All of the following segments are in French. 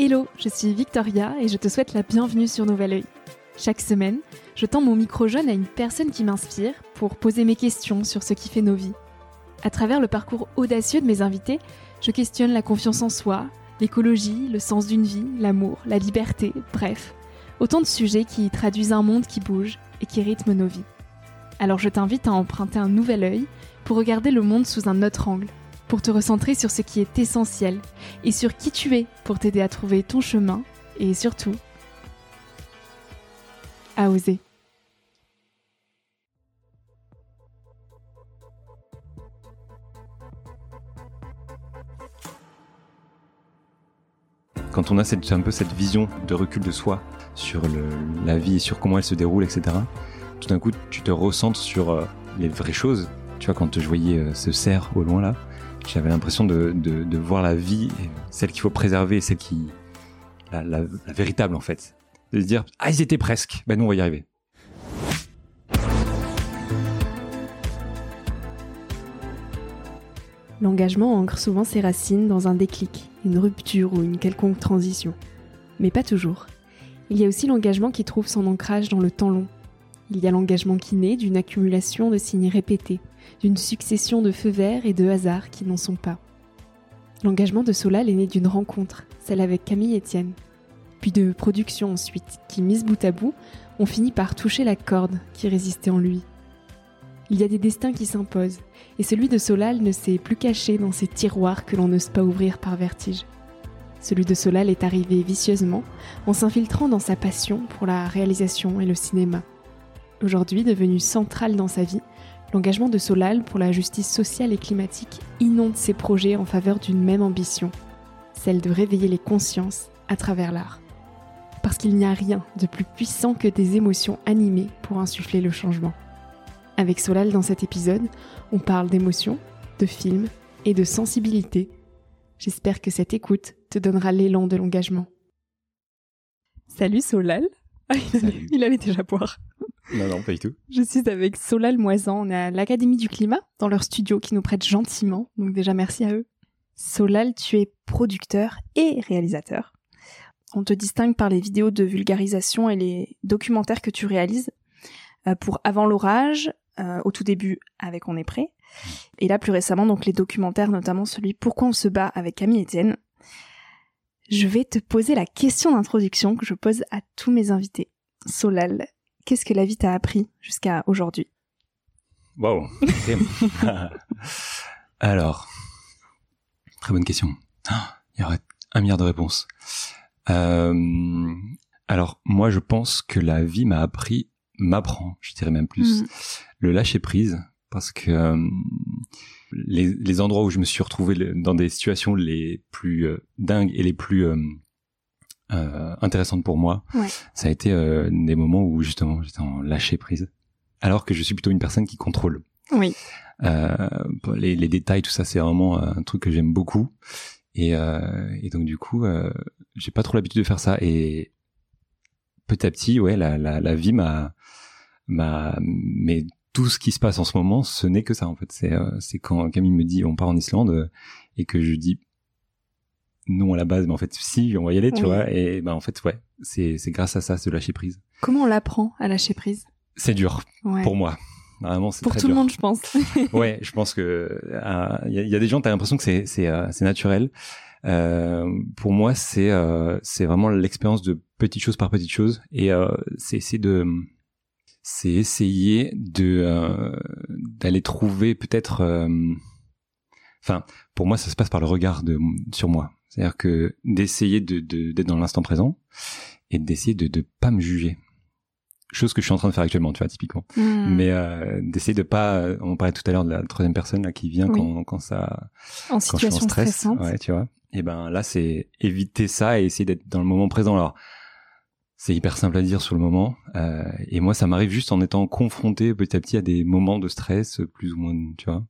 Hello, je suis Victoria et je te souhaite la bienvenue sur Nouvel Oeil. Chaque semaine, je tends mon micro jaune à une personne qui m'inspire pour poser mes questions sur ce qui fait nos vies. À travers le parcours audacieux de mes invités, je questionne la confiance en soi, l'écologie, le sens d'une vie, l'amour, la liberté, bref, autant de sujets qui traduisent un monde qui bouge et qui rythme nos vies. Alors je t'invite à emprunter un nouvel œil pour regarder le monde sous un autre angle pour te recentrer sur ce qui est essentiel et sur qui tu es pour t'aider à trouver ton chemin et surtout à oser. Quand on a un peu cette vision de recul de soi sur la vie et sur comment elle se déroule, etc., tout d'un coup, tu te recentres sur euh, les vraies choses. Tu vois, quand je voyais euh, ce cerf au loin là, j'avais l'impression de, voir la vie, celle qu'il faut préserver, celle qui, la, véritable en fait. De se dire, ah ils étaient presque, ben nous on va y arriver. L'engagement ancre souvent ses racines dans un déclic, une rupture ou une quelconque transition. Mais pas toujours. Il y a aussi l'engagement qui trouve son ancrage dans le temps long. Il y a l'engagement qui naît d'une accumulation de signes répétés, d'une succession de feux verts et de hasards qui n'en sont pas. L'engagement de Solal est né d'une rencontre, celle avec Camille Etienne, puis de production ensuite, qui, mises bout à bout, ont fini par toucher la corde qui résistait en lui. Il y a des destins qui s'imposent, et celui de Solal ne s'est plus caché dans ces tiroirs que l'on n'ose pas ouvrir par vertige. Celui de Solal est arrivé vicieusement en s'infiltrant dans sa passion pour la réalisation et le cinéma. Aujourd'hui devenu central dans sa vie, L'engagement de Solal pour la justice sociale et climatique inonde ses projets en faveur d'une même ambition, celle de réveiller les consciences à travers l'art. Parce qu'il n'y a rien de plus puissant que des émotions animées pour insuffler le changement. Avec Solal dans cet épisode, on parle d'émotions, de films et de sensibilité. J'espère que cette écoute te donnera l'élan de l'engagement. Salut Solal. Ah, il allait déjà boire. Non, non, pas du tout. Je suis avec Solal Moisan. On est à l'Académie du Climat, dans leur studio qui nous prête gentiment. Donc déjà, merci à eux. Solal, tu es producteur et réalisateur. On te distingue par les vidéos de vulgarisation et les documentaires que tu réalises euh, pour Avant l'orage, euh, au tout début avec On est prêt. Et là, plus récemment, donc les documentaires, notamment celui Pourquoi on se bat avec Camille Etienne. Je vais te poser la question d'introduction que je pose à tous mes invités. Solal, qu'est-ce que la vie t'a appris jusqu'à aujourd'hui? Wow. Alors, très bonne question. Ah, il y aurait un milliard de réponses. Euh, alors, moi, je pense que la vie m'a appris, m'apprend, je dirais même plus, mm. le lâcher prise, parce que euh, les, endroits où je me suis retrouvé dans des situations les plus euh, dingues et les plus euh, intéressante pour moi, ça a été euh, des moments où justement j'étais en lâcher prise, alors que je suis plutôt une personne qui contrôle. Oui. Euh, les, les, détails, tout ça, c'est vraiment un truc que j'aime beaucoup. Et, euh, et, donc du coup, euh, j'ai pas trop l'habitude de faire ça. Et petit à petit, ouais, la, la, la vie m'a, m'a, mais tout ce qui se passe en ce moment, ce n'est que ça en fait. C'est, c'est quand Camille me dit on part en Islande et que je dis non à la base, mais en fait, si, on va y aller, tu vois. Et ben en fait, ouais, c'est c'est grâce à ça, ce lâcher prise. Comment on l'apprend à lâcher prise? C'est dur pour moi. Vraiment, c'est pour très tout le monde, je pense. ouais, je pense que il euh, y, a, des gens, t'as l'impression que c'est c'est euh, c'est naturel. Euh, pour moi, c'est euh, c'est vraiment l'expérience de petites choses par petites choses, et euh, c'est essayer de c'est essayer de d'aller trouver peut-être. Enfin, pour moi, ça se passe par le regard de sur moi c'est-à-dire que d'essayer de, d'être dans l'instant présent et d'essayer de ne pas me juger. Chose que je suis en train de faire actuellement, tu vois, typiquement. Hmm. Mais euh, d'essayer de pas... On parlait tout à l'heure de la troisième personne là qui vient quand, quand ça... En situation je stress, stressante. Ouais, tu vois. Et ben là, c'est éviter ça et essayer d'être dans le moment présent. Alors, c'est hyper simple à dire sur le moment. Euh, et moi, ça m'arrive juste en étant confronté petit à petit à des moments de stress plus ou moins, tu vois,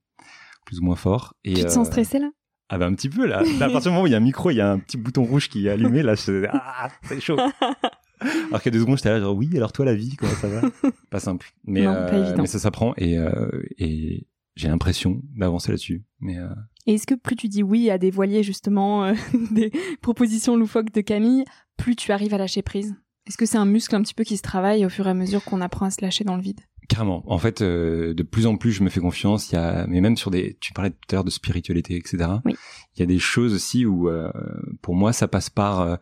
plus ou moins forts. Et, tu te sens euh, stressé là? Ah bah un petit peu là. à partir du moment où il y a un micro, il y a un petit bouton rouge qui est allumé, là, je... ah, c'est chaud. Alors qu'il y a deux secondes, j'étais là genre oui, alors toi la vie, comment ça va? Pas simple, mais non, pas euh, mais ça s'apprend et euh, et j'ai l'impression d'avancer là-dessus. Mais euh... Et est-ce que plus tu dis oui à des voiliers justement, des propositions loufoques de Camille, plus tu arrives à lâcher prise? Est-ce que c'est un muscle un petit peu qui se travaille au fur et à mesure qu'on apprend à se lâcher dans le vide? Carrément. En fait, euh, de plus en plus, je me fais confiance. Il y a, mais même sur des, tu parlais tout à l'heure de spiritualité, etc. Oui. Il y a des choses aussi où, euh, pour moi, ça passe par euh,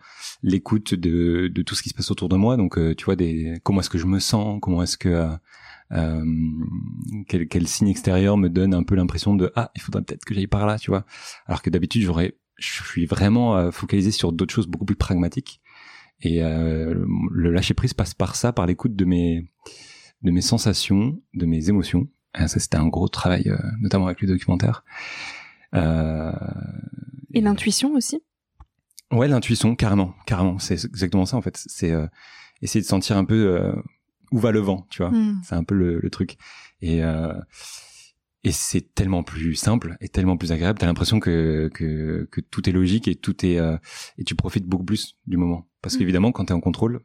l'écoute de, de tout ce qui se passe autour de moi. Donc, tu vois, des, comment est-ce que je me sens, comment est-ce que quel, quel signe extérieur me donne un peu l'impression de ah, il faudrait peut-être que j'aille par là, tu vois? Alors que d'habitude, j'aurais, je suis vraiment focalisé sur d'autres choses beaucoup plus pragmatiques. Et le lâcher prise passe par ça, par l'écoute de mes de mes sensations, de mes émotions. ça, c'était un gros travail, euh, notamment avec les documentaires. Euh... Et l'intuition aussi? Ouais, l'intuition, carrément, carrément. C'est exactement ça en fait. C'est euh, essayer de sentir un peu où va le vent, tu vois. Hmm. C'est un peu le, le truc. Et et c'est tellement plus simple et tellement plus agréable. T'as l'impression que, que que tout est logique et tout est et tu profites beaucoup plus du moment. Parce hmm. qu'évidemment, quand t'es en contrôle,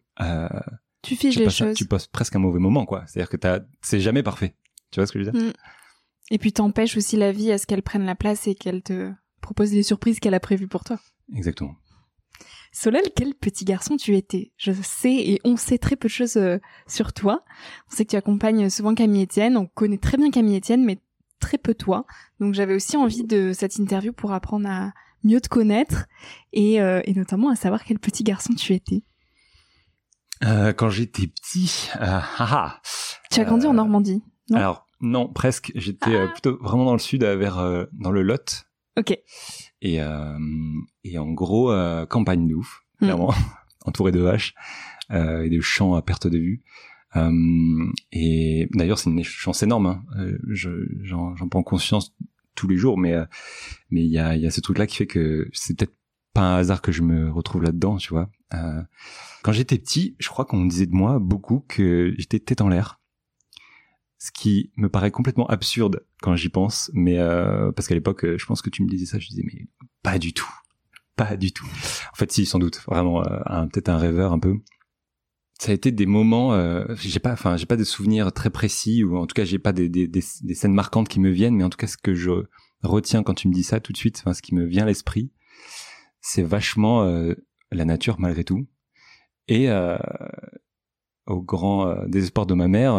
tu figes les choses. tu passes presque un mauvais moment, quoi. C'est-à-dire que t'as, c'est jamais parfait. Tu vois ce que je veux dire? Mm. Et puis t'empêches aussi la vie à ce qu'elle prenne la place et qu'elle te propose les surprises qu'elle a prévues pour toi. Exactement. Solel, quel petit garçon tu étais. Je sais et on sait très peu de choses euh, sur toi. On sait que tu accompagnes souvent Camille Etienne. On connaît très bien Camille Etienne, mais très peu toi. Donc j'avais aussi envie de cette interview pour apprendre à mieux te connaître et, euh, et notamment à savoir quel petit garçon tu étais. Euh, quand j'étais petit, euh, ah, ah, tu as grandi en euh, Normandie non? Alors non, presque. J'étais euh, ah. plutôt vraiment dans le sud, vers dans le Lot. Ok. Et et en gros campagne de ouf, hmm. clairement, entouré de vaches et de champs à perte de vue. et d'ailleurs, c'est une chance énorme. Hein. J'en prends conscience tous les jours, mais mais il y a il y a ce truc là qui fait que c'est peut-être pas un hasard que je me retrouve là-dedans, tu vois. Euh, quand j'étais petit, je crois qu'on disait de moi beaucoup que j'étais tête en l'air. Ce qui me paraît complètement absurde quand j'y pense, mais euh, parce qu'à l'époque, je pense que tu me disais ça, je disais mais pas du tout, pas du tout. En fait, si, sans doute, vraiment, euh, peut-être un rêveur un peu. Ça a été des moments, euh, j'ai pas, enfin, j'ai pas de souvenirs très précis ou en tout cas, j'ai pas des, des, des, scènes marquantes qui me viennent, mais en tout cas, ce que je retiens quand tu me dis ça tout de suite, enfin, ce qui me vient à l'esprit, c'est vachement euh, la nature malgré tout. Et euh, au grand euh, désespoir de ma mère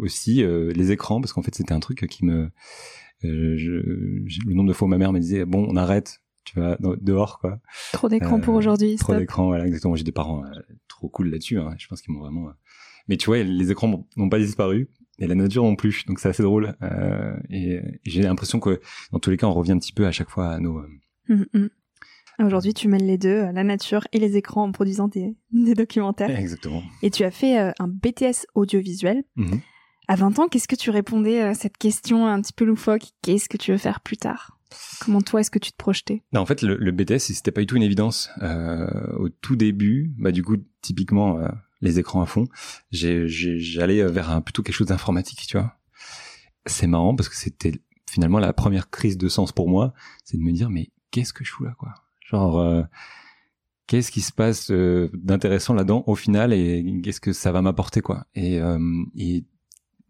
aussi les écrans parce qu'en fait c'était un truc qui me je, le nombre de fois où ma mère me disait bon on arrête tu vas dehors quoi trop d'écran pour aujourd'hui trop d'écran voilà exactement j'ai des parents trop cool là-dessus hein. je pense qu'ils m'ont vraiment mais tu vois les écrans n'ont pas disparu et la nature non plus donc c'est assez drôle et, j'ai l'impression que dans tous les cas on revient un petit peu à chaque fois à nos mmh, mmh. Aujourd'hui, tu mêles les deux, euh, la nature et les écrans en produisant des, des documentaires. Exactement. Et tu as fait euh, un BTS audiovisuel. Mhm. À 20 ans, qu'est-ce que tu répondais à cette question un petit peu loufoque? Qu'est-ce que tu veux faire plus tard? Comment toi, est-ce que tu te projetais? Non, En fait, le, le BTS, c'était pas du tout une évidence. Euh, au tout début, bah du coup, typiquement, euh, les écrans à fond, j'allais vers un, plutôt quelque chose d'informatique, tu vois. C'est marrant parce que c'était finalement la première crise de sens pour moi, c'est de me dire, mais qu'est-ce que je fous là, quoi? Genre, euh, qu'est-ce qui se passe euh, d'intéressant là-dedans au final et qu'est-ce que ça va m'apporter quoi. Et, euh, et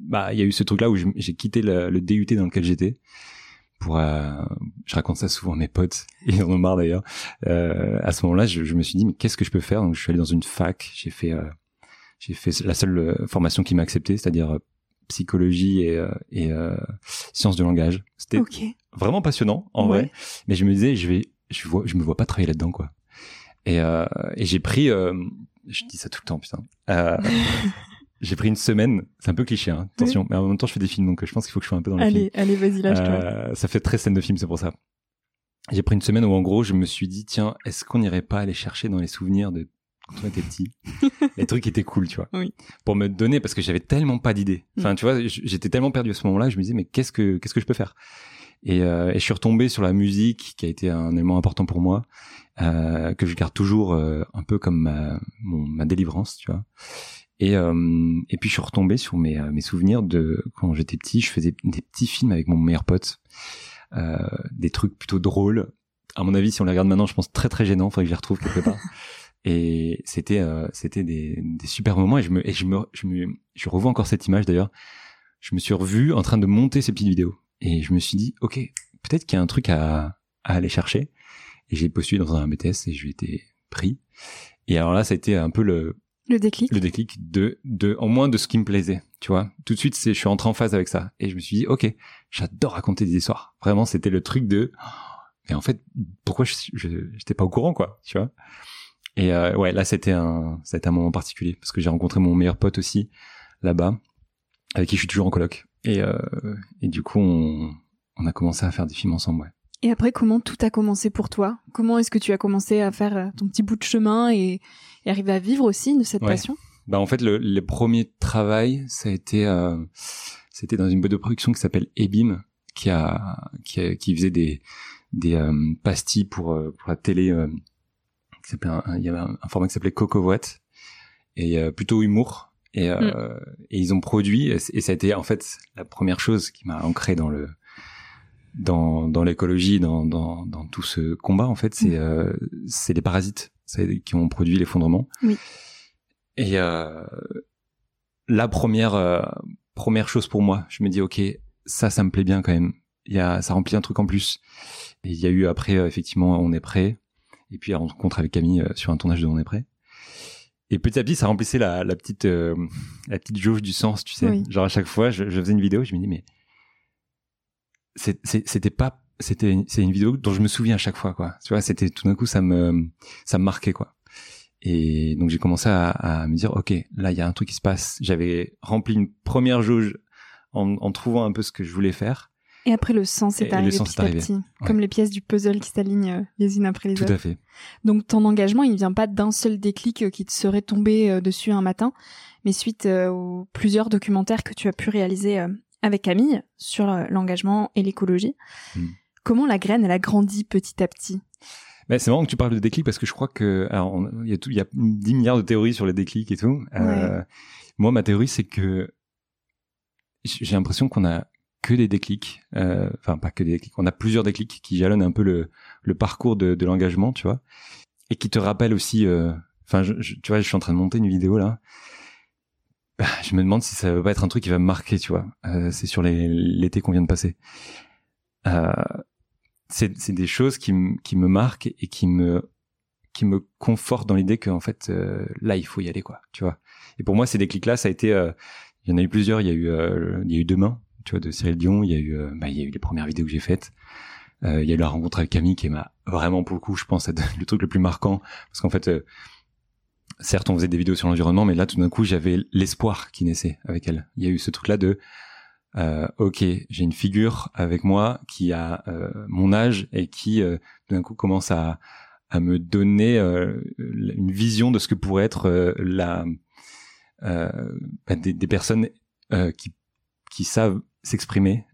bah il y a eu ce truc là où j'ai quitté le, le, DUT dans lequel j'étais pour je raconte ça souvent à mes potes ils en ont marre d'ailleurs. À ce moment-là je, je, me suis dit mais qu'est-ce que je peux faire? Donc je suis allé dans une fac j'ai fait j'ai fait la seule formation qui m'a accepté c'est-à-dire psychologie et, et sciences de langage. C'était vraiment passionnant en vrai. Mais je me disais je vais je vois, je me vois pas travailler là-dedans, quoi. Et, euh, et j'ai pris, euh, je dis ça tout le temps, putain. Euh, j'ai pris une semaine, c'est un peu cliché, hein, attention, mais en même temps je fais des films, donc je pense qu'il faut que je sois un peu dans le allez, film. Allez, vas-y, lâche-toi. Euh, ça fait très scène de film, c'est pour ça. J'ai pris une semaine où en gros je me suis dit, tiens, est-ce qu'on n'irait pas aller chercher dans les souvenirs de quand on était petit, les trucs qui étaient cool, tu vois, oui. pour me donner parce que j'avais tellement pas d'idées. Enfin, mm. tu vois, j'étais tellement perdu à ce moment-là, je me disais mais qu'est-ce que qu'est-ce que je peux faire? Et, euh, et, je suis retombé sur la musique qui a été un élément important pour moi, euh, que je garde toujours euh, un peu comme ma, mon, ma délivrance, tu vois. Et, euh, et puis je suis retombé sur mes, mes souvenirs de quand j'étais petit, je faisais des petits films avec mon meilleur pote, des trucs plutôt drôles. À mon avis, si on les regarde maintenant, je pense très très gênant. Faudrait que je les retrouve quelque part. et c'était c'était des, des super moments et je me et je me je me je revois encore cette image d'ailleurs. Je me suis revu en train de monter ces petites vidéos Et je me suis dit, ok, peut-être qu'il y a un truc à, à aller chercher. Et j'ai postulé dans un BTS et je lui été pris. Et alors là, ça a été un peu le le déclic. Le déclic de de en moins de ce qui me plaisait, tu vois. Tout de suite, c'est je suis rentré en phase avec ça et je me suis dit, ok, j'adore raconter des histoires. Vraiment, c'était le truc de. Et en fait, pourquoi je j'étais pas au courant, quoi, tu vois. Et euh, ouais, là, c'était un c'était un moment particulier parce que j'ai rencontré mon meilleur pote aussi là-bas, avec qui je suis toujours en coloc. Et euh, et du coup, on on a commencé à faire des films ensemble, ouais. Et après, comment tout a commencé pour toi? Comment est-ce que tu as commencé à faire euh, ton petit bout de chemin et, arriver à vivre aussi de cette passion? Bah en fait, le, les premiers travail, ça a été, euh, c'était dans une boîte de production qui s'appelle Ebim, qui a, qui, a, qui faisait des des euh, pastilles pour pour la télé. Euh, qui il y avait un, format qui s'appelait Cocovoette et plutôt humour. Et, mm. et ils ont produit et, et ça a été en fait la première chose qui m'a ancré dans le dans, dans l'écologie, dans, dans, dans, tout ce combat, en fait, c'est mm. euh, c'est les parasites qui ont produit l'effondrement. Oui. Et euh, la première euh, première chose pour moi, je me dis ok, ça, ça me plaît bien quand même. Il y a, ça remplit un truc en plus. Et il y a eu après euh, effectivement, on est prêt. Et puis la rencontre avec Camille euh, sur un tournage de On est prêt. Et petit à petit, ça remplissait la, la petite la petite jauge du sens, tu sais. Genre à chaque fois, je, je faisais une vidéo, je me dis mais c'était pas c'était c'est une vidéo dont je me souviens à chaque fois quoi. Tu vois c'était tout d'un coup ça me ça me marquait quoi. Et donc j'ai commencé à, à, me dire ok là il y a un truc qui se passe. J'avais rempli une première jauge en, en, trouvant un peu ce que je voulais faire et après le sens est arrivé petit à petit comme les pièces du puzzle qui s'alignent euh, les unes après les autres tout à fait donc ton engagement il ne vient pas d'un seul déclic euh, qui te serait tombé euh, dessus un matin mais suite aux plusieurs documentaires que tu as pu réaliser avec Camille sur l'engagement et l'écologie. Hmm. Comment la graine, elle a grandi petit à petit? Ben, c'est marrant que tu parles de déclic parce que je crois que il y a tout il y a 10 milliards de théories sur les déclics et tout. Euh, moi ma théorie c'est que j'ai l'impression qu'on a que des déclics, euh, enfin pas que des déclics, on a plusieurs déclics qui jalonnent un peu le, parcours de, l'engagement, tu vois, et qui te rappellent aussi. Euh, enfin, tu vois, je suis en train de monter une vidéo là bah, je me demande si ça va pas être un truc qui va me marquer, tu vois. Euh, c'est sur l'été qu'on vient de passer. C'est des choses qui, me marquent et qui me qui me confortent dans l'idée qu'en fait là il faut y aller quoi, tu vois. Et pour moi ces déclics là ça a été, il y en a eu plusieurs. Il y a eu il y a eu demain, tu vois, de Cyril Dion. Il y a eu bah, il y a eu les premières vidéos que j'ai faites. il y a eu la rencontre avec Camille qui m'a vraiment beaucoup, je pense, le truc le plus marquant parce qu'en fait certes, on faisait des vidéos sur l'environnement, mais là, tout d'un coup, j'avais l'espoir qui naissait avec elle. Il y a eu ce truc-là de, euh, ok, j'ai une figure avec moi qui a euh, mon âge et qui, euh, d'un coup, commence à, à me donner euh, une vision de ce que pourrait être euh, la bah, des, des, personnes qui, qui savent s'exprimer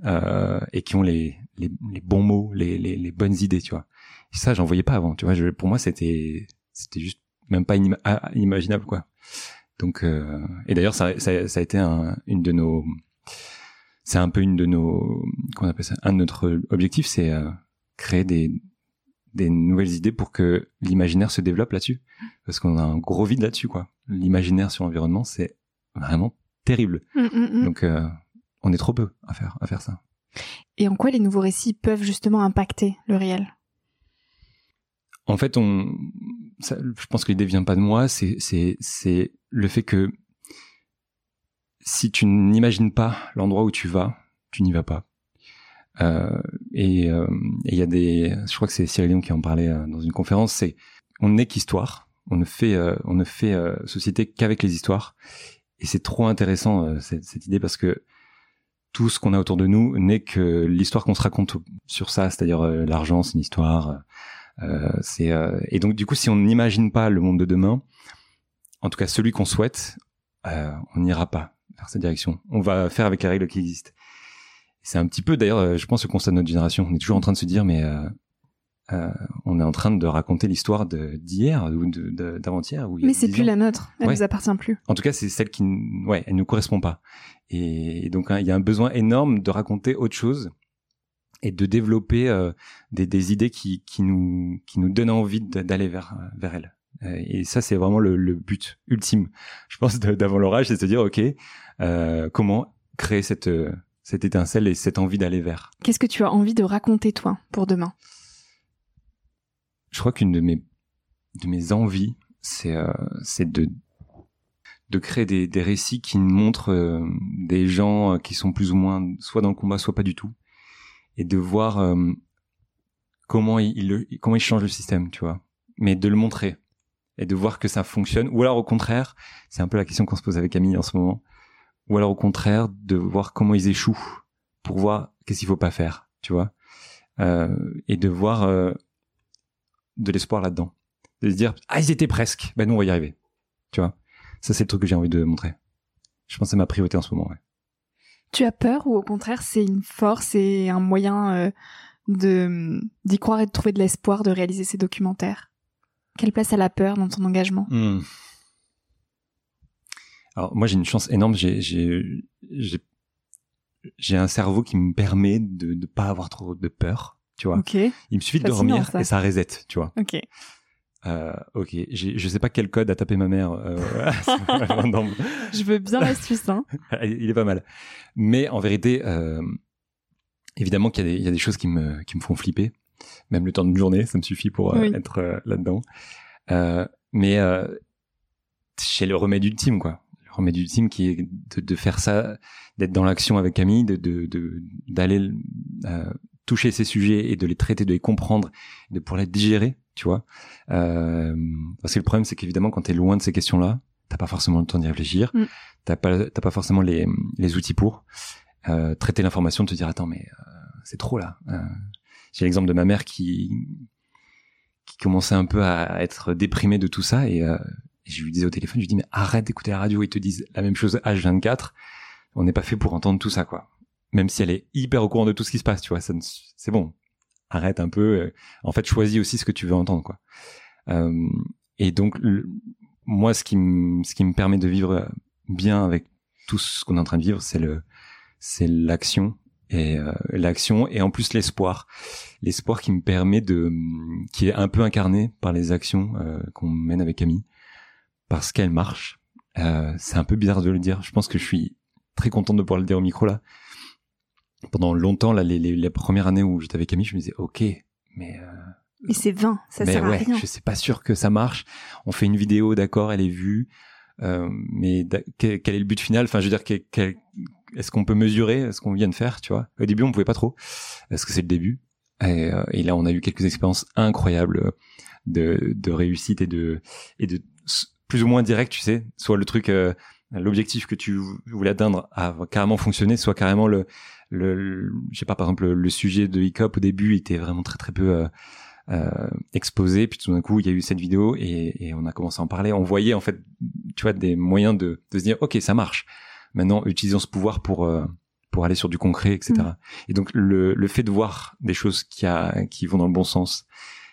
et qui ont les, les, les bons mots, les, les, les, bonnes idées, tu vois. Et ça, j'en voyais pas avant, tu vois. Je, pour moi, c'était c'était juste même pas ah, inimaginable quoi. Donc euh, et d'ailleurs ça, ça, ça, a été un, une de nos c'est un peu une de nos qu'on appelle ça un de notre objectif c'est euh, créer des des nouvelles idées pour que l'imaginaire se développe là-dessus parce qu'on a un gros vide là-dessus quoi. L'imaginaire sur l'environnement c'est vraiment terrible. Mm, mm, mm. Donc euh, on est trop peu à faire à faire ça. Et en quoi les nouveaux récits peuvent justement impacter le réel? En fait, on, je pense que l'idée vient pas de moi, c'est, c'est, c'est le fait que si tu n'imagines pas l'endroit où tu vas, tu n'y vas pas. Euh, et euh, il y a des, je crois que c'est Cyril Dion qui en parlait euh, dans une conférence, c'est on n'est qu'histoire, on ne fait, on ne fait société qu'avec les histoires. Et c'est trop intéressant cette, cette, idée parce que tout ce qu'on a autour de nous n'est que l'histoire qu'on se raconte sur ça, c'est-à-dire l'argent, c'est une histoire euh, euh, et donc du coup, si on n'imagine pas le monde de demain, en tout cas celui qu'on souhaite, euh, on n'ira pas vers cette direction. On va faire avec les règles qui existent. C'est un petit peu d'ailleurs, je pense, le constat de notre génération. On est toujours en train de se dire, mais euh, on est en train de raconter l'histoire d'hier ou d'avant-hier. Mais c'est plus la nôtre, elle nous appartient plus. En tout cas, c'est celle qui, ouais, elle nous correspond pas. Et, donc, hein, il y a un besoin énorme de raconter autre chose et de développer euh, des, des, idées qui, qui, nous, qui nous donnent envie d'aller vers, vers elles. Euh, et ça, c'est vraiment le, le, but ultime, je pense, d'avant l'orage, c'est de se dire, OK, euh, comment créer cette, cette étincelle et cette envie d'aller vers? Qu'est-ce que tu as envie de raconter toi pour demain? Je crois qu'une de mes de mes envies, c'est euh, de de créer des, des récits qui montrent euh, des gens qui sont plus ou moins soit dans le combat, soit pas du tout, et de voir euh, comment il, comment il change le système, tu vois. Mais de le montrer et de voir que ça fonctionne. Ou alors au contraire, c'est un peu la question qu'on se pose avec Camille en ce moment. Ou alors au contraire, de voir comment ils échouent pour voir qu'est-ce qu'il faut pas faire, tu vois. Euh, et de voir euh, de l'espoir là-dedans. De se dire, ah, ils étaient presque. Ben nous, on va y arriver. Tu vois? Ça, c'est le truc que j'ai envie de montrer. Je pense que c'est ma priorité en ce moment, ouais. Tu as peur ou au contraire, c'est une force et un moyen euh, de d'y croire et de trouver de l'espoir de réaliser ces documentaires? Quelle place a la peur dans ton engagement? Hmm. Alors moi j'ai une chance énorme, j'ai j'ai j'ai j'ai un cerveau qui me permet de ne pas avoir trop de peur, tu vois. Il me suffit de Fascinant, dormir ça. et ça reset, tu vois. ok. Euh, ok, je sais pas quel code a tapé ma mère. Euh, Je veux bien l'astuce, hein. il est pas mal. Mais en vérité, euh, évidemment qu'il y, a des- il y a des choses qui me, qui me font flipper. Même le temps d'une journée, ça me suffit pour Oui. être là-dedans. Mais j'ai le remède ultime, quoi. Le remède ultime qui est de, de faire ça, d'être dans l'action avec Camille, de de- de- d'aller euh, toucher ces sujets et de les traiter, de les comprendre, de pouvoir les digérer, tu vois. Euh, parce que le problème, c'est qu'évidemment, quand tu es loin de ces questions-là, t'as pas forcément le temps d'y réfléchir, Mm. t'as pas t'as pas forcément les, les outils pour euh, traiter l'information, te dire attends mais euh, c'est trop là. J'ai l'exemple de ma mère qui qui commençait un peu à être déprimée de tout ça et, et je lui disais au téléphone, je lui dis mais arrête d'écouter la radio, ils te disent la même chose H24. On n'est pas fait pour entendre tout ça quoi. Même si elle est hyper au courant de tout ce qui se passe, tu vois, ça ne- c'est bon. Arrête un peu. euh, En fait, choisis aussi ce que tu veux entendre quoi. Euh, et donc moi, ce qui me ce qui me permet de vivre bien avec tout ce qu'on est en train de vivre, c'est le c'est l'action et euh, l'action et en plus l'espoir, l'espoir qui me permet de qui est un peu incarné par les actions euh, qu'on mène avec Camille parce qu'elles marchent. Euh, c'est un peu bizarre de le dire. Je pense que je suis très content de pouvoir le dire au micro là. Pendant longtemps, là, les, les, les premières années où j'étais avec Camille, je me disais, ok, mais euh, Et c'est vain, ça mais sert ouais, à rien. je suis pas sûr que ça marche. On fait une vidéo, d'accord, elle est vue, euh, mais quel, quel est le but final? Enfin, je veux dire, quel- quel- est-ce qu'on peut mesurer ce qu'on vient de faire Tu vois, au début, on pouvait pas trop, parce que c'est le début. Et, euh, et là, on a eu quelques expériences incroyables de, de réussite et de et de plus ou moins direct, tu sais, soit le truc, euh, l'objectif que tu voulais atteindre a carrément fonctionné, soit carrément le, le, le- je sais pas, par exemple, le, sujet de hip-hop au début était vraiment très très peu euh, euh, exposé, puis tout d'un coup il y a eu cette vidéo et, et on a commencé à en parler. On voyait en fait, tu vois, des moyens de, de se dire ok ça marche. Maintenant utilisons ce pouvoir pour euh, pour aller sur du concret, etc. Mm. Et donc le, le fait de voir des choses qui a qui vont dans le bon sens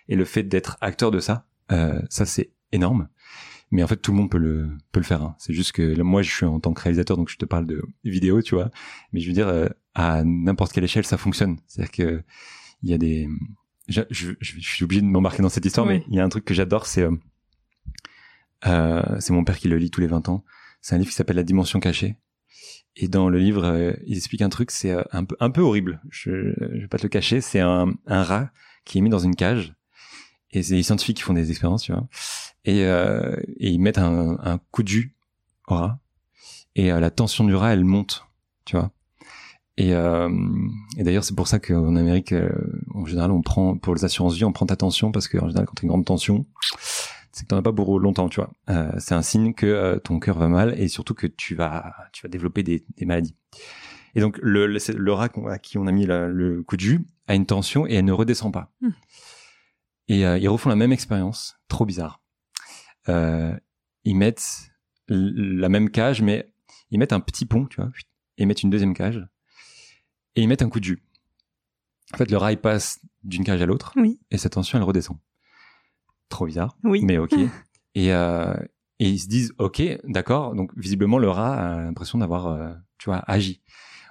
et le fait d'être acteur de ça, euh, ça c'est énorme. Mais en fait, tout le monde peut le peut le faire. hein. C'est juste que là, moi, je suis en tant que réalisateur, donc je te parle de vidéo, tu vois. Mais je veux dire, euh, à n'importe quelle échelle, ça fonctionne. C'est-à-dire que il y a des, je, je, je suis obligé de m'embarquer dans cette histoire, Oui. mais il y a un truc que j'adore, c'est euh, euh, c'est mon père qui le lit tous les 20 ans. C'est un livre qui s'appelle La dimension cachée. Et dans le livre, euh, il explique un truc, c'est euh, un peu un peu horrible. Je, je vais pas te le cacher. C'est un, un rat qui est mis dans une cage. Et c'est les scientifiques qui font des expériences, tu vois. Et, euh, et ils mettent un, un coup de jus au rat. Et euh, la tension du rat, elle monte, tu vois. Et, euh, et d'ailleurs, c'est pour ça qu'en Amérique, euh, en général, on prend pour les assurances vie, on prend ta tension parce qu'en général, quand t'as une grande tension, c'est que t'en as pas pour longtemps, tu vois. Euh, c'est un signe que euh, ton cœur va mal et surtout que tu vas, tu vas développer des, des maladies. Et donc, le, le, rat à qui on a mis la- le coup de jus a une tension et elle ne redescend pas. Hmm. Et euh, ils refont la même expérience, trop bizarre. Euh, ils mettent la même cage, mais ils mettent un petit pont, tu vois, et ils mettent une deuxième cage, et ils mettent un coup de jus. En fait, le rat, il passe d'une cage à l'autre, Oui. et sa tension, elle redescend. Trop bizarre, Oui. mais ok. et, euh, et ils se disent, ok, d'accord, donc visiblement, le rat a l'impression d'avoir, euh, tu vois, agi.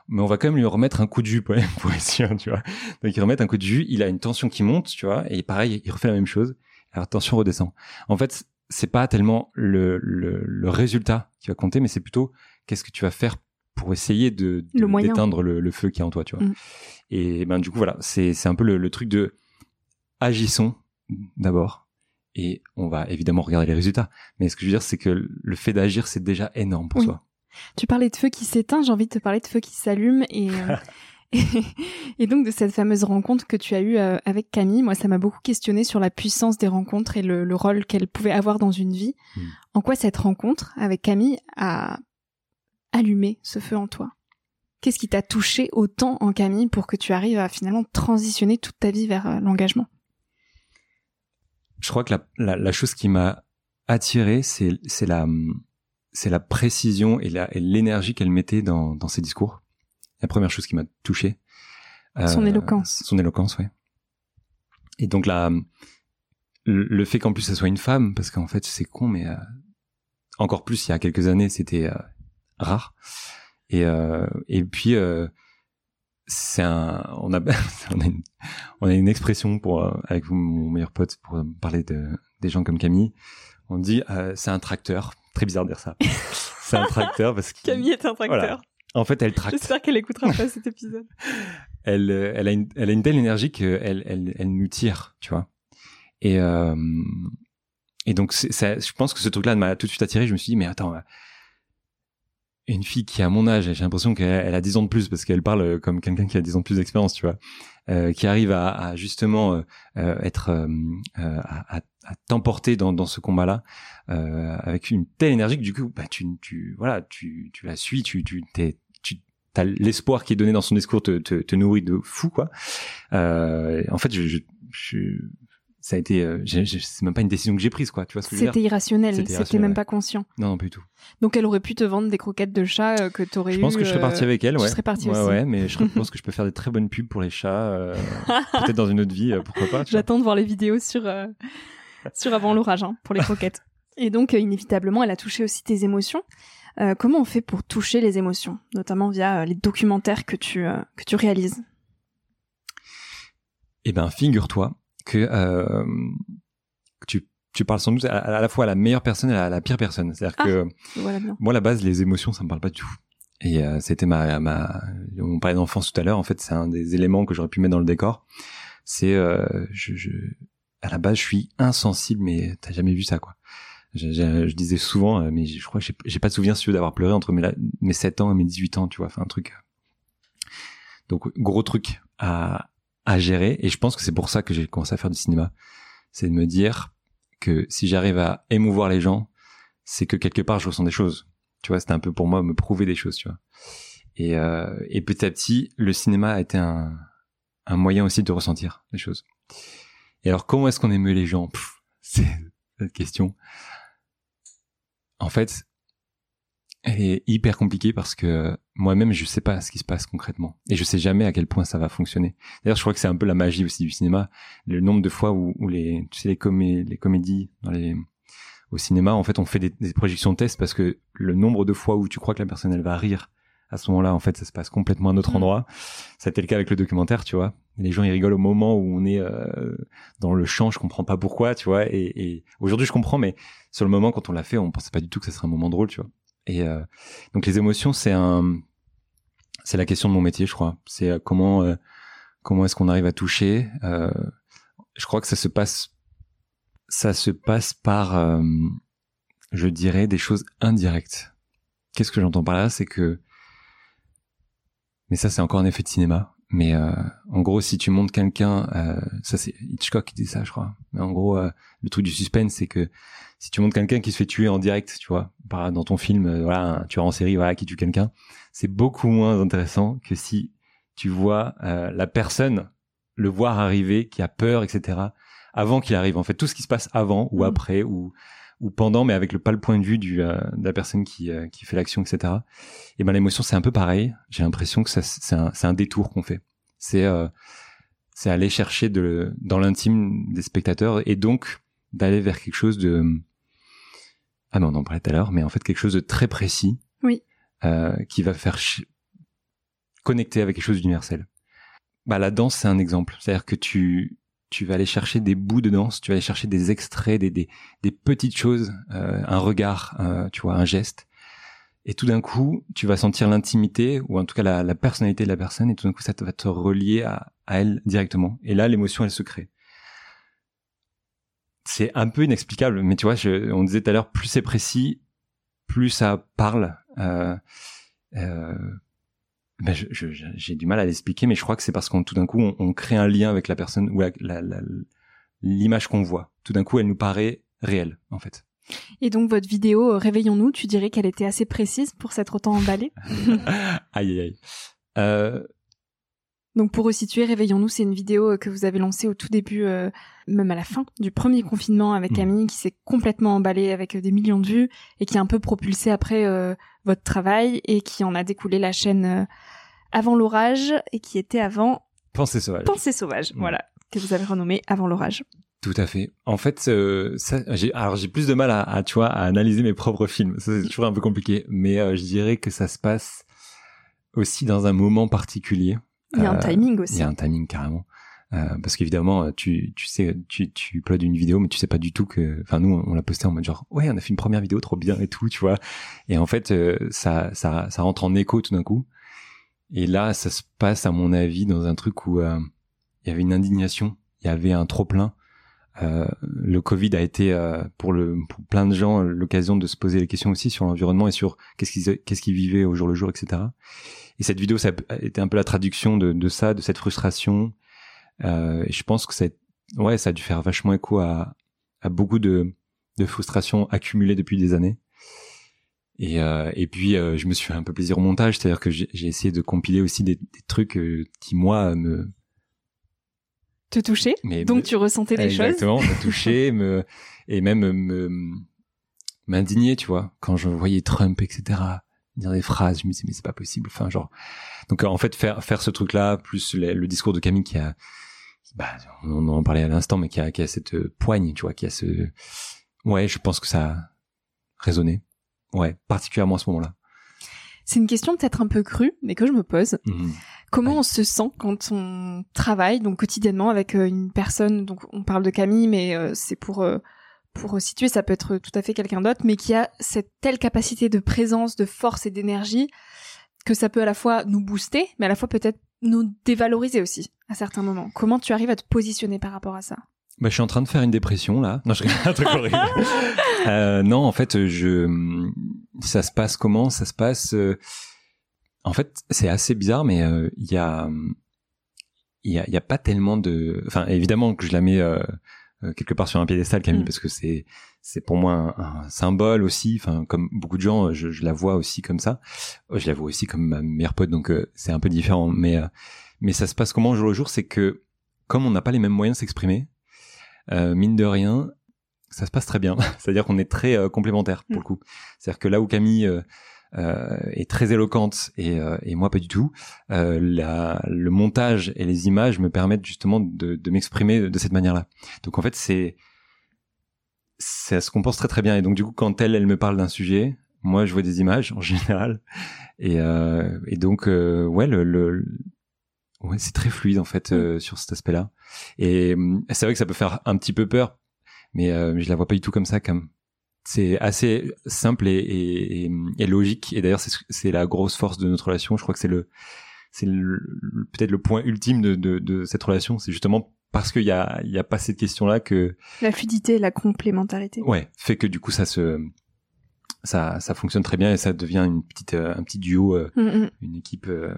Mais on va quand même lui remettre un coup de jus pour, sûr, tu vois. Donc ils remettent un coup de jus, il a une tension qui monte, tu vois, et pareil, il refait la même chose, alors tension redescend. En fait, c'est pas tellement le, le, le résultat qui va compter, mais c'est plutôt qu'est-ce que tu vas faire pour essayer de d'éteindre le, le, feu qui est en toi, tu vois. Mm. Et ben du coup voilà, c'est c'est un peu le, truc de agissons d'abord et on va évidemment regarder les résultats. Mais ce que je veux dire, c'est que le fait d'agir, c'est déjà énorme pour soi. Tu parlais de feu qui s'éteint, j'ai envie de te parler de feu qui s'allume et, euh, et, donc de cette fameuse rencontre que tu as eue euh, avec Camille. Moi, ça m'a beaucoup questionné sur la puissance des rencontres et le, rôle qu'elles pouvaient avoir dans une vie. Hmm. En quoi cette rencontre avec Camille a allumé ce feu en toi? Qu'est-ce qui t'a touché autant en Camille pour que tu arrives à finalement transitionner toute ta vie vers euh, l'engagement? Je crois que la, la chose qui m'a attiré, c'est la précision et l'énergie qu'elle mettait dans, dans ses discours. La première chose qui m'a touché. son euh, éloquence. Son éloquence, oui. Et donc là, le, fait qu'en plus ça soit une femme, parce qu'en fait c'est con, mais euh, encore plus il y a quelques années c'était euh, rare. Et et puis c'est un, on a on a une, on a une expression pour avec mon meilleur pote pour parler de des gens comme Camille. On dit c'est un tracteur très bizarre de dire ça. c'est un tracteur parce que Camille est un tracteur. En fait, elle tracte. J'espère qu'elle écoutera pas cet épisode. Elle, euh, elle a une, elle a une telle énergie qu'elle, elle, elle nous tire, tu vois. Et euh, et donc, ça, je pense que ce truc-là m'a tout de suite attiré. Je me suis dit, mais attends, une fille qui a mon âge, j'ai l'impression qu'elle a 10 ans de plus parce qu'elle parle comme quelqu'un qui a 10 ans de plus d'expérience, tu vois, euh, qui arrive à, à justement euh, euh être euh, à, à, à t'emporter dans, dans ce combat-là avec une telle énergie que du coup, bah, tu, tu voilà, tu, tu la suis, tu, tu t'es, tu as l'espoir qui est donné dans son discours te, te, te nourrit de fou quoi. en fait, je, je, je ça a été euh, c'est même pas une décision que j'ai prise quoi tu vois ce que c'était irrationnel c'était même pas conscient. Non non pas du tout. Donc elle aurait pu te vendre des croquettes de chat euh, que tu aurais je pense que je serais parti avec elle ouais. je serais parti ouais, aussi. ouais mais je pense que je peux faire des très bonnes pubs pour les chats euh, peut-être dans une autre vie pourquoi pas j'attends de voir les vidéos sur sur avant l'orage hein, pour les croquettes. Et donc inévitablement elle a touché aussi tes émotions comment on fait pour toucher les émotions notamment via les documentaires que tu que tu réalises? Eh ben figure-toi que euh, tu tu parles sans doute à, la fois à la meilleure personne et à la pire personne. C'est-à-dire ah, que moi, la base, les émotions, ça me parle pas du tout. Et euh, c'était ma, ma, on parlait d'enfance tout à l'heure. En fait, c'est un des éléments que j'aurais pu mettre dans le décor. C'est, euh, je, je, à la base, je suis insensible, mais t'as jamais vu ça, quoi. Je, disais souvent, euh, mais je crois que j'ai pas de souvenir si d'avoir pleuré entre mes, mes 7 ans et mes 18 ans, tu vois, enfin un truc. Donc gros truc à, gérer. Et je pense que c'est pour ça que j'ai commencé à faire du cinéma. C'est de me dire que si j'arrive à émouvoir les gens, c'est que quelque part je ressens des choses. Tu vois, c'était un peu pour moi me prouver des choses, tu vois. Et, euh, et petit à petit, le cinéma a été un, un moyen aussi de ressentir les choses. Et alors, comment est-ce qu'on émeut les gens? C'est cette question. En fait, elle est hyper compliquée parce que moi-même je sais pas ce qui se passe concrètement et je sais jamais à quel point ça va fonctionner. D'ailleurs, je crois que c'est un peu la magie aussi du cinéma, le nombre de fois où, les tu sais les, comé les comédies au cinéma, en fait, on fait des, des projections de test parce que le nombre de fois où tu crois que la personne elle va rire à ce moment-là, en fait, ça se passe complètement à un autre mm. endroit. Ça a été le cas avec le documentaire, tu vois. Les gens ils rigolent au moment où on est euh, dans le champ, je comprends pas pourquoi, tu vois. Et, et aujourd'hui, je comprends, mais sur le moment, quand on l'a fait, on pensait pas du tout que ça serait un moment drôle, tu vois. Et euh, donc les émotions, c'est un, c'est la question de mon métier, je crois. C'est euh, comment euh, comment est-ce qu'on arrive à toucher. je crois que ça se passe, ça se passe par, je dirais, des choses indirectes. Qu'est-ce que j'entends par là? C'est que, mais ça c'est encore un effet de cinéma. Mais en gros, si tu montes quelqu'un, ça c'est Hitchcock qui dit ça, je crois. Mais en gros, le truc du suspense, c'est que si tu montres quelqu'un qui se fait tuer en direct, tu vois, par, dans ton film, euh, voilà, un tueur en série, voilà, qui tue quelqu'un, c'est beaucoup moins intéressant que si tu vois euh, la personne le voir arriver, qui a peur, etc. Avant qu'il arrive, en fait, tout ce qui se passe avant ou mm. après ou ou pendant, mais avec le pas le point de vue du, euh, de la personne qui, qui fait l'action, etc. Et ben l'émotion, c'est un peu pareil. J'ai l'impression que c'est un, un détour qu'on fait. C'est c'est aller chercher de, dans l'intime des spectateurs et donc d'aller vers quelque chose de ah mais on en parlait tout à l'heure, mais en fait quelque chose de très précis, oui, euh, qui va faire connecter avec quelque chose d'universel. Bah la danse c'est un exemple, c'est-à-dire que tu tu vas aller chercher des bouts de danse, tu vas aller chercher des extraits, des des, des petites choses, euh, un regard, euh, tu vois, un geste, et tout d'un coup, tu vas sentir l'intimité ou en tout cas la, la, personnalité de la personne et tout d'un coup, ça va te relier à, à elle directement. Et là, l'émotion, elle se crée. C'est un peu inexplicable, mais tu vois, je, on disait tout à l'heure, plus c'est précis, plus ça parle. Euh, euh, ben j'ai du mal à l'expliquer, mais je crois que c'est parce qu'on tout d'un coup on, on, crée un lien avec la personne ou l'image qu'on voit. Tout d'un coup, elle nous paraît réelle, en fait. Et donc votre vidéo euh, Réveillons-nous, tu dirais qu'elle était assez précise pour s'être autant emballée? Aïe aïe aïe. Euh... Donc pour resituer, Réveillons-nous, c'est une vidéo euh, que vous avez lancée au tout début, euh, même à la fin du premier confinement avec mmh. Camille, qui s'est complètement emballée avec des millions de vues et qui a un peu propulsé après votre travail et qui en a découlé la chaîne Avant l'orage et qui était avant Pensée sauvage. Pensée sauvage, mmh. voilà, que vous avez renommé Avant l'orage. Tout à fait. En fait, euh, ça, j'ai, alors j'ai plus de mal à, à, tu vois, à analyser mes propres films. c'est toujours un peu compliqué, mais euh, je dirais que ça se passe aussi dans un moment particulier. Il y a un euh, timing aussi. Il y a un timing carrément. Euh, parce qu'évidemment, tu, tu sais, tu, tu uploades une vidéo, mais tu sais pas du tout que, enfin nous, on, l'a posté en mode genre, ouais, on a fait une première vidéo trop bien et tout, tu vois. Et en fait, ça, ça, ça rentre en écho tout d'un coup. Et là, ça se passe, à mon avis, dans un truc où il y avait une indignation, il y avait un trop plein euh, le Covid a été euh, pour, le, pour plein de gens l'occasion de se poser les questions aussi sur l'environnement et sur qu'est-ce qu'ils qu'est-ce qu'ils vivaient au jour le jour, etc. Et cette vidéo, ça a été un peu la traduction de, de ça, de cette frustration. Euh, et je pense que ça, ouais, ça a dû faire vachement écho à, à beaucoup de, de frustrations accumulées depuis des années. Et, euh, et puis euh, je me suis fait un peu plaisir au montage, c'est-à-dire que j'ai essayé de compiler aussi des, des trucs euh, qui moi me te toucher. donc tu ressentais des choses. Exactement, me toucher, me et même me m'indigner, tu vois, quand je voyais Trump, etc. dire des phrases, je me disais mais c'est pas possible. Enfin genre, donc en fait faire faire ce truc-là plus le, discours de Camille qui a, bah, on en parlait à l'instant, mais qui a qui a cette poigne, tu vois, qui a ce, ouais, je pense que ça a résonné, ouais, particulièrement à ce moment-là. C'est une question peut-être un peu crue, mais que je me pose. Mhm. Comment on se sent quand on travaille donc quotidiennement avec euh, une personne? Donc on parle de Camille mais euh, c'est pour euh, pour situer ça peut être tout à fait quelqu'un d'autre mais qui a cette telle capacité de présence, de force et d'énergie que ça peut à la fois nous booster mais à la fois peut-être nous dévaloriser aussi à certains moments. Comment tu arrives à te positionner par rapport à ça? Bah, je suis en train de faire une dépression là. Non, je un truc horrible. euh, non, en fait, je ça se passe comment? Ça se passe en fait, c'est assez bizarre, mais euh, il y a il y a, y a, pas tellement de. Enfin, évidemment que je la mets euh, euh, quelque part sur un piédestal, Camille, mm. parce que c'est c'est pour moi un, symbole aussi. Enfin, comme beaucoup de gens, je, je, la vois aussi comme ça. Je la vois aussi comme ma meilleure pote, donc c'est un peu différent. Mais mais ça se passe comment jour le jour, c'est que comme on n'a pas les mêmes moyens de s'exprimer, mine de rien, ça se passe très bien. C'est-à-dire qu'on est très complémentaires pour mm. le coup. C'est-à-dire que là où Camille euh, est très éloquente et, euh, et, moi pas du tout. Euh, la, le montage et les images me permettent justement de, de m'exprimer de cette manière-là. Donc en fait c'est ça se compense très très bien et donc du coup quand elle elle me parle d'un sujet, moi je vois des images en général et, euh, et donc euh, ouais le, le ouais c'est très fluide en fait euh, sur cet aspect-là et c'est vrai que ça peut faire un petit peu peur mais, mais je la vois pas du tout comme ça comme c'est assez simple et, et, et logique. Et d'ailleurs, c'est la grosse force de notre relation. Je crois que c'est le, c'est peut-être le point ultime de, de, de cette relation. C'est justement parce qu'il y a, il y a pas cette question-là que la fluidité, la complémentarité. Ouais, fait que du coup ça se, ça, ça fonctionne très bien et ça devient une petite, euh, un petit duo, euh, mm, mm. une équipe. Euh,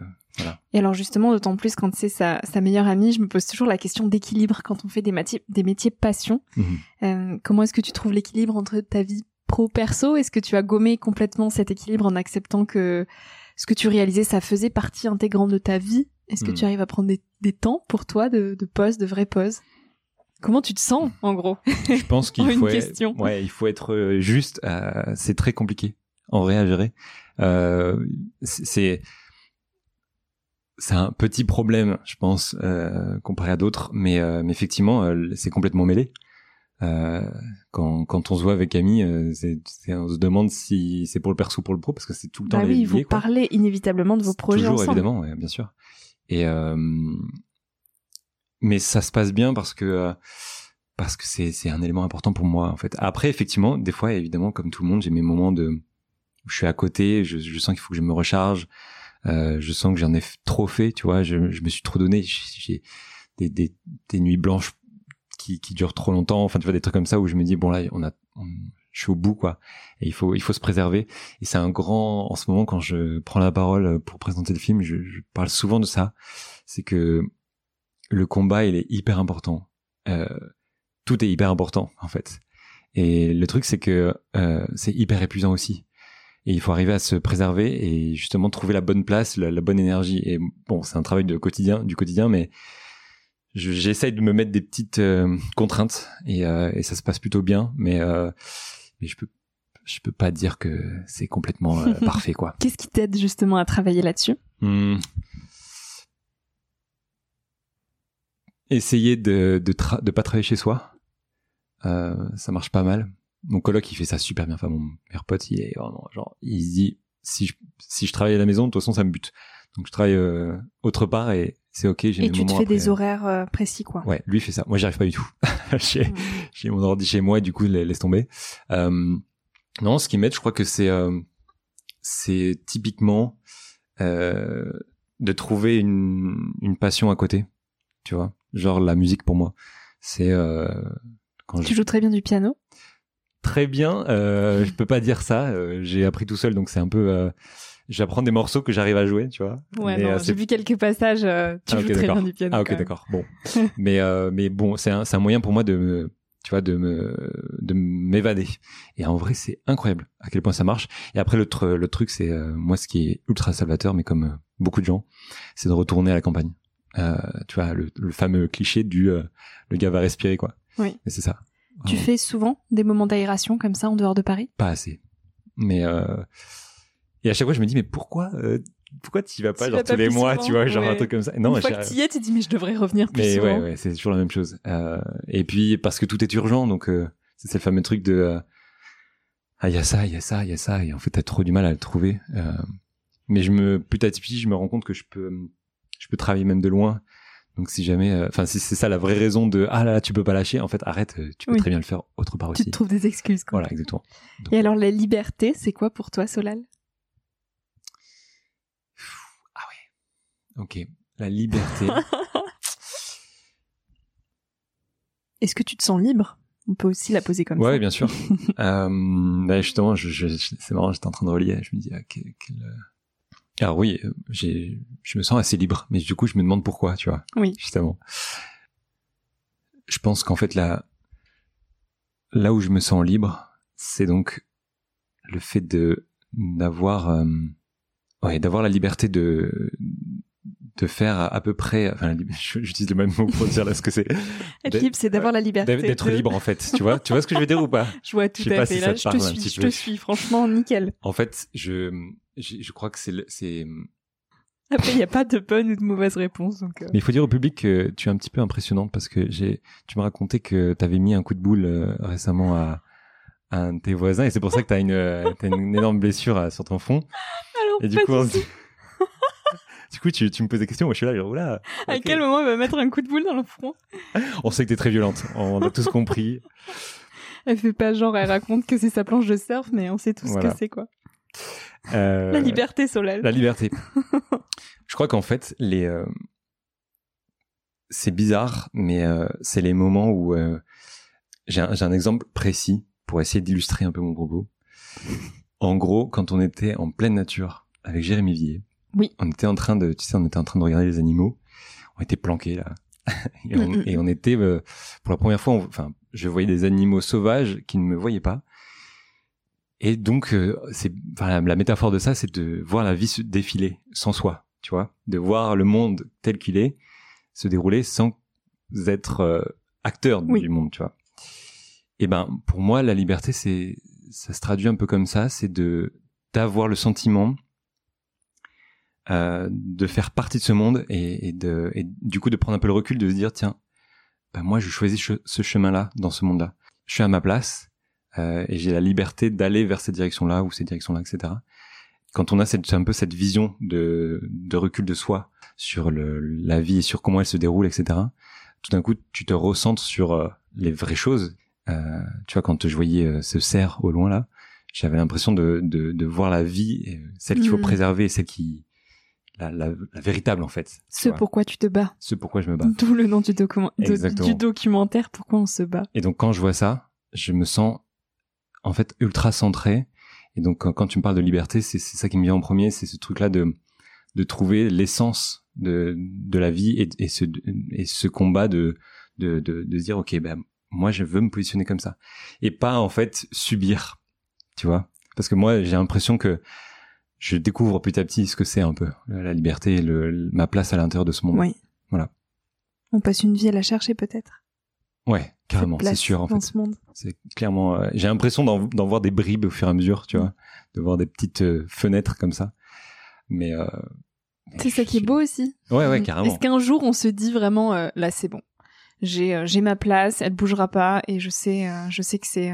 et alors justement, d'autant plus quand c'est sa, sa meilleure amie, je me pose toujours la question d'équilibre quand on fait des, métiers, des métiers passion. Mhm. Euh, comment est-ce que tu trouves l'équilibre entre ta vie pro-perso Est-ce que tu as gommé complètement cet équilibre en acceptant que ce que tu réalisais, ça faisait partie intégrante de ta vie? Est-ce que tu mhm. arrives à prendre des, temps pour toi de, de pause, de vraie pause Comment tu te sens, en gros? Je pense qu'il faut, être, ouais, il faut être euh, juste. Euh, c'est très compliqué, en vrai, à gérer. Euh, c'est c'est un petit problème, je pense, euh, comparé à d'autres, mais, euh, mais effectivement, euh, c'est complètement mêlé. Euh, quand, quand on se voit avec Camille, euh, c'est, on se demande si c'est pour le perso ou pour le pro, parce que c'est tout le temps bah oui, vous parlez inévitablement de vos projets toujours, ensemble. évidemment, ouais, bien sûr. Et mais ça se passe bien parce que parce que c'est c'est un élément important pour moi en fait. Après, effectivement, des fois, évidemment, comme tout le monde, j'ai mes moments de je suis à côté, je, je sens qu'il faut que je me recharge, euh, je sens que j'en ai trop fait, tu vois, je, je me suis trop donné, j'ai des, des, des, nuits blanches qui, qui durent trop longtemps, enfin tu vois des trucs comme ça où je me dis bon là on a, je suis au bout quoi, et il faut il faut se préserver. Et c'est un grand en ce moment quand je prends la parole pour présenter le film, je, je parle souvent de ça, c'est que le combat il est hyper important. Euh, tout est hyper important en fait. Et le truc c'est que euh, c'est hyper épuisant aussi et il faut arriver à se préserver et justement trouver la bonne place, la, bonne énergie. Et bon, c'est un travail de quotidien, du quotidien, mais j'essaye de me mettre des petites euh, contraintes et, euh, et, ça se passe plutôt bien, mais euh, mais je peux je peux pas dire que c'est complètement parfait quoi. Qu'est-ce qui t'aide justement à travailler là-dessus? Hmm. Essayer de de, de pas travailler chez soi, ça marche pas mal mon coloc il fait ça super bien. Enfin mon meilleur pote il est vraiment genre il se dit si je si je travaille à la maison de toute façon ça me bute. Donc je travaille euh, autre part et c'est ok j'ai et tu te fais des horaires euh, précis quoi. Ouais lui fait ça. Moi j'y arrive pas du tout. J'ai mmh. j'ai mon ordi chez moi et du coup laisse tomber. Euh, non ce qui m'aide je crois que c'est c'est typiquement de trouver une une passion à côté tu vois. Genre la musique pour moi. C'est quand tu joues très bien du piano très bien. Euh, je peux pas dire ça. Euh, j'ai appris tout seul, donc c'est un peu. Euh, j'apprends des morceaux que j'arrive à jouer, tu vois. Ouais, non, euh, j'ai vu quelques passages. Euh, tu ah, joues très bien du piano. Ah ok, d'accord. Bon, mais mais bon, c'est un, c'est un moyen pour moi de me, tu vois, de me de m'évader. Et en vrai, c'est incroyable à quel point ça marche. Et après, le, le truc, c'est moi ce qui est ultra salvateur, mais comme beaucoup de gens, c'est de retourner à la campagne. tu vois, le, le fameux cliché du le gars va respirer, quoi. Oui. Et c'est ça. Tu fais souvent des moments d'aération comme ça en dehors de Paris? Pas assez. Mais euh... et à chaque fois je me dis mais pourquoi euh, pourquoi tu vas pas genre tous les mois, tu vois, genre un truc comme ça? Non, Une fois que tu y es, tu dis mais je devrais revenir plus mais souvent. ouais, ouais, c'est toujours la même chose. Euh, et puis parce que tout est urgent, donc euh, c'est le fameux truc de euh, ah il y a ça, il y a ça, il y a ça, et en fait t'as trop du mal à le trouver. Euh, mais je me petit à petit je me rends compte que je peux je peux travailler même de loin donc si jamais, euh, enfin si c'est ça la vraie raison de ah là, là tu peux pas lâcher, en fait arrête, euh, tu peux très bien le faire autre part aussi. Tu te trouves des excuses. Quoi. Voilà exactement. Et alors la liberté, c'est quoi pour toi, Solal? Ah ouais. Ok, la liberté. Est-ce que tu te sens libre? On peut aussi la poser comme ça. Ouais, bien sûr. euh, bah justement, je, je, c'est marrant, j'étais en train de relier. Je me dis, ah, quel, quel, alors oui, euh, j'ai, je me sens assez libre, mais du coup, je me demande pourquoi, tu vois. Oui. Justement. Je pense qu'en fait, là, là où je me sens libre, c'est donc le fait de d'avoir, euh, ouais, d'avoir la liberté de de faire à, peu près, enfin, j'utilise le même mot pour dire là ce que c'est. Être libre, c'est d'avoir la liberté. D'être libre, en fait. Tu vois, tu vois ce que je veux dire ou pas? Je vois tout à fait. là, je te suis, je te suis. Franchement, nickel. En fait, je, je crois que c'est, c'est. Après, il n'y a pas de bonne ou de mauvaise réponse. Donc, euh. Mais il faut dire au public que tu es un petit peu impressionnante parce que j'ai, tu m'as raconté que tu avais mis un coup de boule euh, récemment à, à, un de tes voisins et c'est pour ça que tu as une, euh, une énorme blessure sur ton front. Alors, et du coup, du coup, tu, tu me poses des questions, moi je suis là, genre, oula. À quel moment il va mettre un coup de boule dans le front? On sait que t'es très violente, on a tous compris. Elle fait pas genre, elle raconte que c'est sa planche de surf, mais on sait tous ce que c'est, quoi. Euh, la liberté, Solal. La liberté. je crois qu'en fait, les, euh, c'est bizarre, mais euh, c'est les moments où j'ai un, un, exemple précis pour essayer d'illustrer un peu mon propos. En gros, quand on était en pleine nature avec Jérémy Villiers, oui. on était en train de, tu sais, on était en train de regarder les animaux, on était planqués là, et, on, et, on, était pour la première fois, enfin, je voyais des animaux sauvages qui ne me voyaient pas, et donc, euh, c'est enfin, la métaphore de ça, c'est de voir la vie se défiler sans soi, tu vois, de voir le monde tel qu'il est se dérouler sans être euh, acteur du monde, tu vois. Et ben, pour moi, la liberté, c'est, ça se traduit un peu comme ça, c'est de d'avoir le sentiment euh, de faire partie de ce monde et, et, de et du coup de prendre un peu le recul, de se dire tiens, ben moi je choisis ce chemin-là dans ce monde-là. Je suis à ma place euh, et j'ai la liberté d'aller vers cette direction-là ou ces directions-là, etc. Quand on a cette, un peu cette vision de, de recul de soi sur le, la vie et sur comment elle se déroule, etc. Tout d'un coup, tu te ressentes sur euh, les vraies choses. Euh, tu vois, quand je voyais euh, ce cerf au loin là, j'avais l'impression de, de, de voir la vie, celle qu'il faut Mhm. préserver, celle qui la, la, la véritable en fait. Ce pourquoi tu te bats. Ce pourquoi je me bats. D'où le nom du documentaire Pourquoi on se bat. Et donc quand je vois ça, je me sens en fait ultra centré. Et donc quand, tu me parles de liberté, c'est ça qui me vient en premier, c'est ce truc-là de de trouver l'essence de de la vie et, et ce et ce combat de de de, de se dire ok ben moi je veux me positionner comme ça et pas en fait subir, tu vois Parce que moi j'ai l'impression que je découvre petit à petit ce que c'est un peu la liberté, et le, ma place à l'intérieur de ce monde. Oui. Voilà. On passe une vie à la chercher peut-être. Ouais, carrément, c'est sûr en fait. ce monde. C'est clairement. euh, J'ai l'impression d'en voir des bribes au fur et à mesure, tu vois, de voir des petites euh, fenêtres comme ça. Mais euh, C'est ça qui est beau aussi. Ouais, ouais, Mm. carrément. Est-ce qu'un jour on se dit vraiment là c'est bon, j'ai j'ai ma place, elle bougera pas et je sais je sais que c'est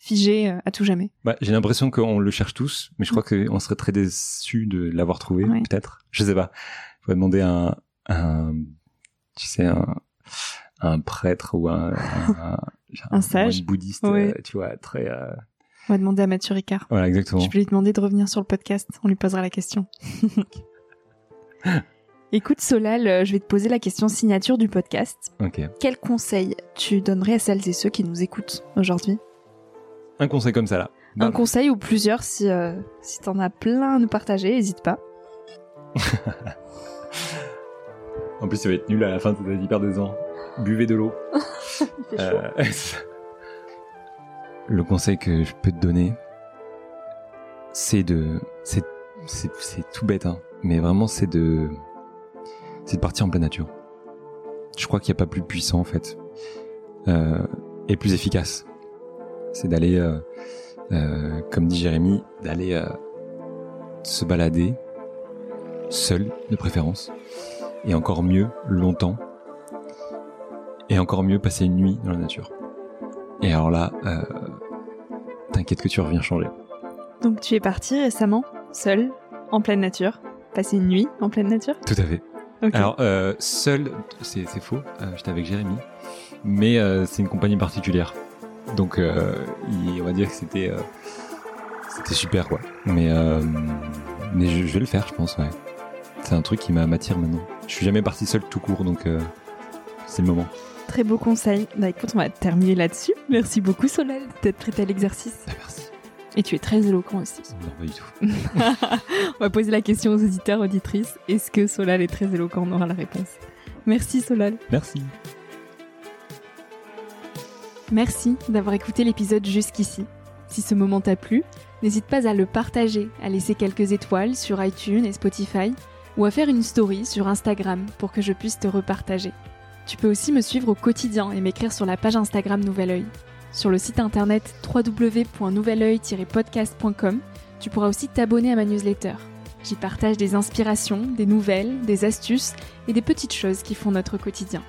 figé à tout jamais. Bah, j'ai l'impression qu'on le cherche tous, mais je crois qu'on serait très déçus de l'avoir trouvé, Ouais. peut-être. Je sais pas. Il faudrait demander à un, un, tu sais, un, un prêtre ou un, un, Un sage. bouddhiste, euh, tu vois, très. euh, On va demander à Mathieu Ricard. Voilà, exactement. Je vais lui demander de revenir sur le podcast. On lui posera la question. Écoute Solal, euh, je vais te poser la question signature du podcast. Ok. Quel conseil tu donnerais à celles et ceux qui nous écoutent aujourd'hui? Un conseil comme ça là. Un conseil ou plusieurs si euh, si t'en as plein à nous partager, n'hésite pas. En plus, ça va être nul à la fin, ça va être hyper. Buvez de l'eau. Euh, le conseil que je peux te donner, c'est de, c'est, c'est, c'est tout bête, hein, mais vraiment c'est de, c'est de partir en pleine nature. Je crois qu'il n'y a pas plus puissant en fait, euh, et plus efficace. C'est d'aller, euh, euh, comme dit Jérémy, d'aller euh, se balader seul de préférence, et encore mieux longtemps, et encore mieux passer une nuit dans la nature. Et alors là, euh, t'inquiète que tu reviens changer. Donc tu es parti récemment, seul, en pleine nature, passer une nuit en pleine nature? Tout à fait. Alors, euh, seul, c'est faux, euh, j'étais avec Jérémy, mais c'est une compagnie particulière. Donc, il- on va dire que c'était c'était super, quoi. Mais, mais je, je vais le faire, je pense, ouais. C'est un truc qui m'a- m'attire maintenant. Je suis jamais parti seul tout court, donc c'est le moment. Très beau conseil. Bah écoute, on va terminer là-dessus. Merci beaucoup Solal d'être prêt à l'exercice. Ah, merci. Et tu es très éloquent aussi. Non, pas du tout. on va poser la question aux auditeurs, auditrices. Est-ce que Solal est très éloquent On aura la réponse. Merci Solal. Merci. Merci d'avoir écouté l'épisode jusqu'ici. Si ce moment t'a plu, n'hésite pas à le partager, à laisser quelques étoiles sur iTunes et Spotify, ou à faire une story sur Instagram pour que je puisse te repartager. Tu peux aussi me suivre au quotidien et m'écrire sur la page Instagram Nouvel Oeil. Sur le site internet www.nouveloeil-podcast.com, tu pourras aussi t'abonner à ma newsletter. J'y partage des inspirations, des nouvelles, des astuces et des petites choses qui font notre quotidien.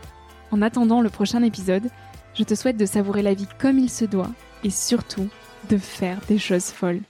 En attendant le prochain épisode, je te souhaite de savourer la vie comme il se doit et surtout de faire des choses folles.